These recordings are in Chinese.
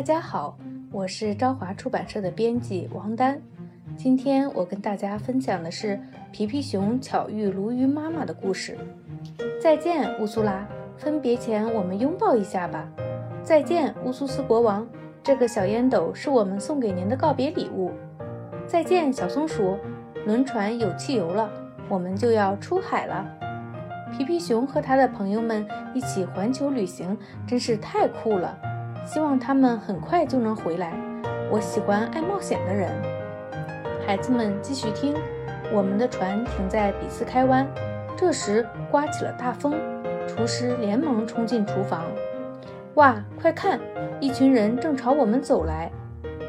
大家好，我是朝华出版社的编辑王丹。今天我跟大家分享的是皮皮熊巧遇鲈鱼妈妈的故事。再见，乌苏拉！分别前我们拥抱一下吧。再见，乌苏斯国王！这个小烟斗是我们送给您的告别礼物。再见，小松鼠！轮船有汽油了，我们就要出海了。皮皮熊和他的朋友们一起环球旅行，真是太酷了。希望他们很快就能回来。我喜欢爱冒险的人。孩子们继续听。我们的船停在比斯开湾，这时刮起了大风。厨师连忙冲进厨房。哇，快看，一群人正朝我们走来。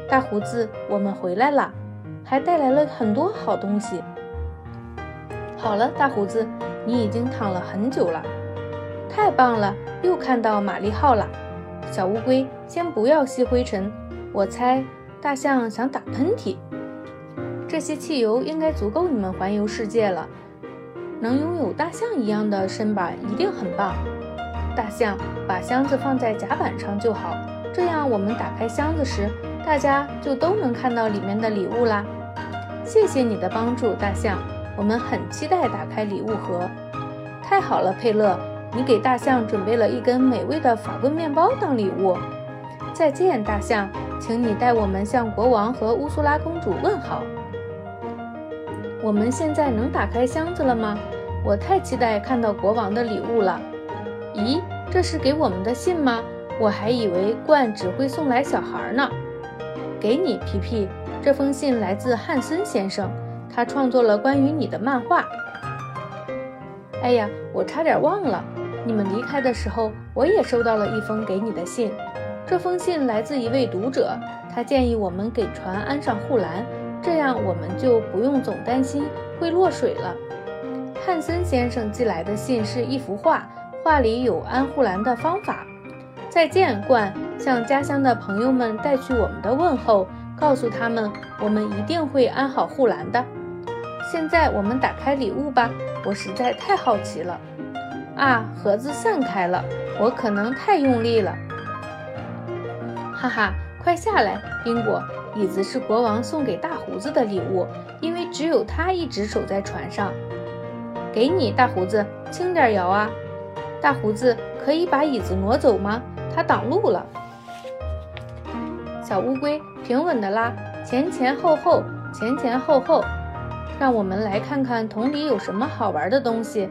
大胡子，我们回来了，还带来了很多好东西。好了，大胡子，你已经躺了很久了。太棒了，又看到玛丽号了。小乌龟，先不要吸灰尘。我猜大象想打喷嚏。这些汽油应该足够你们环游世界了。能拥有大象一样的身板一定很棒。大象，把箱子放在甲板上就好，这样我们打开箱子时，大家就都能看到里面的礼物啦。谢谢你的帮助，大象。我们很期待打开礼物盒。太好了，佩勒，你给大象准备了一根美味的法棍面包当礼物。再见，大象，请你带我们向国王和乌苏拉公主问好。我们现在能打开箱子了吗？我太期待看到国王的礼物了。咦，这是给我们的信吗？我还以为罐只会送来小孩呢。给你，皮皮，这封信来自汉森先生。他创作了关于你的漫画。哎呀，我差点忘了，你们离开的时候，我也收到了一封给你的信。这封信来自一位读者，他建议我们给船安上护栏，这样我们就不用总担心会落水了。汉森先生寄来的信是一幅画，画里有安护栏的方法。再见，冠，向家乡的朋友们带去我们的问候，告诉他们我们一定会安好护栏的。现在我们打开礼物吧，我实在太好奇了。啊，盒子散开了，我可能太用力了。哈哈，快下来，宾果！椅子是国王送给大胡子的礼物，因为只有他一直守在船上。给你，大胡子，轻点摇啊！大胡子，可以把椅子挪走吗？它挡路了。小乌龟，平稳的拉，前前后后，前前后后。让我们来看看桶里有什么好玩的东西。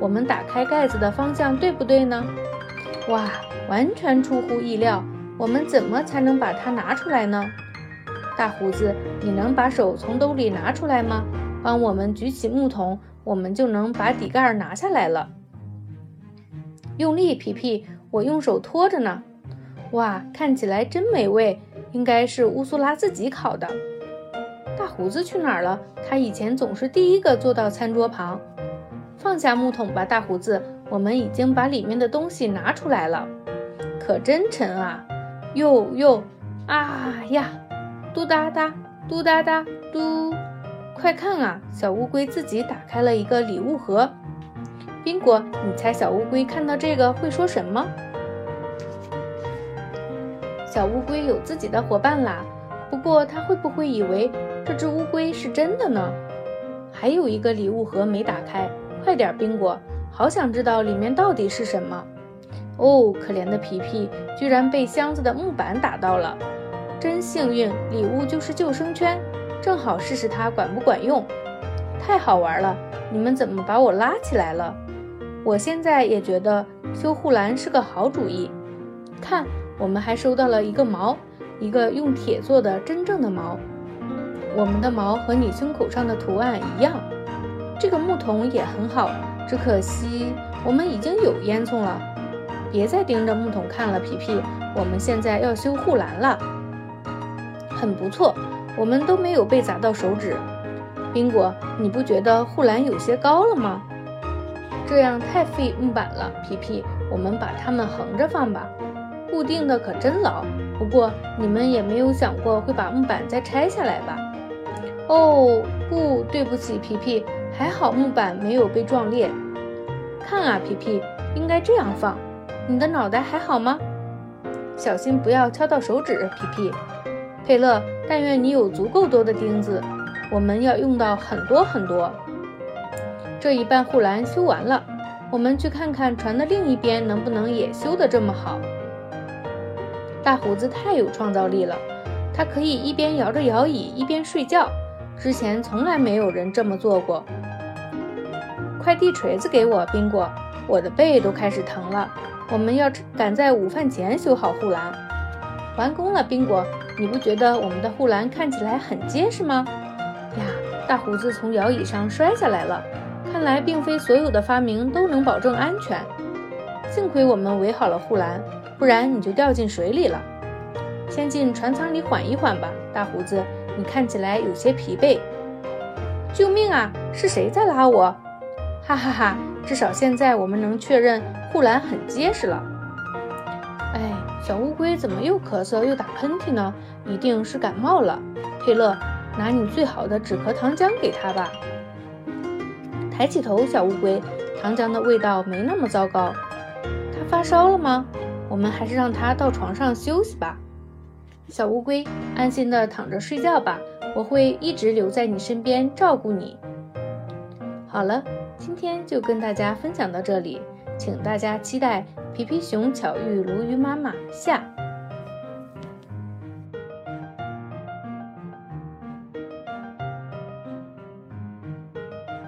我们打开盖子的方向对不对呢？哇，完全出乎意料！我们怎么才能把它拿出来呢？大胡子，你能把手从兜里拿出来吗？帮我们举起木桶，我们就能把底盖拿下来了。用力，皮皮，我用手托着呢。哇，看起来真美味，应该是乌苏拉自己烤的。大胡子去哪儿了？他以前总是第一个坐到餐桌旁。放下木桶吧，大胡子，我们已经把里面的东西拿出来了。可真沉啊！哟哟，啊呀，嘟哒哒，嘟哒哒，嘟！快看啊，小乌龟自己打开了一个礼物盒。宾果，你猜小乌龟看到这个会说什么？小乌龟有自己的伙伴啦。不过它会不会以为这只乌龟是真的呢？还有一个礼物盒没打开，快点，宾果，好想知道里面到底是什么。哦，可怜的皮皮居然被箱子的木板打到了，真幸运，礼物就是救生圈，正好试试它管不管用。太好玩了，你们怎么把我拉起来了？我现在也觉得修护栏是个好主意。看，我们还收到了一个锚。一个用铁做的真正的锚，我们的锚和你胸口上的图案一样。这个木桶也很好，只可惜我们已经有烟囱了。别再盯着木桶看了，皮皮，我们现在要修护栏了。很不错，我们都没有被砸到手指。宾果，你不觉得护栏有些高了吗？这样太费木板了，皮皮，我们把它们横着放吧。固定的可真牢，不过你们也没有想过会把木板再拆下来吧？哦，不对不起，皮皮，还好木板没有被撞裂。看啊，皮皮，应该这样放。你的脑袋还好吗？小心不要敲到手指。皮皮，佩勒，但愿你有足够多的钉子，我们要用到很多很多。这一半护栏修完了，我们去看看船的另一边能不能也修得这么好。大胡子太有创造力了，他可以一边摇着摇椅一边睡觉，之前从来没有人这么做过。快递锤子给我，宾果，我的背都开始疼了。我们要赶在午饭前修好护栏。完工了，宾果，你不觉得我们的护栏看起来很结实吗？呀，大胡子从摇椅上摔下来了。看来并非所有的发明都能保证安全。幸亏我们围好了护栏，不然你就掉进水里了。先进船舱里缓一缓吧，大胡子，你看起来有些疲惫。救命啊！是谁在拉我？哈哈哈！至少现在我们能确认护栏很结实了。哎，小乌龟怎么又咳嗽又打喷嚏呢？一定是感冒了。佩勒，拿你最好的止咳糖浆给他吧。抬起头，小乌龟，糖浆的味道没那么糟糕。他发烧了吗？我们还是让他到床上休息吧。小乌龟，安心的躺着睡觉吧，我会一直留在你身边照顾你。好了。今天就跟大家分享到这里，请大家期待《皮皮熊巧遇鲈鱼妈妈》下。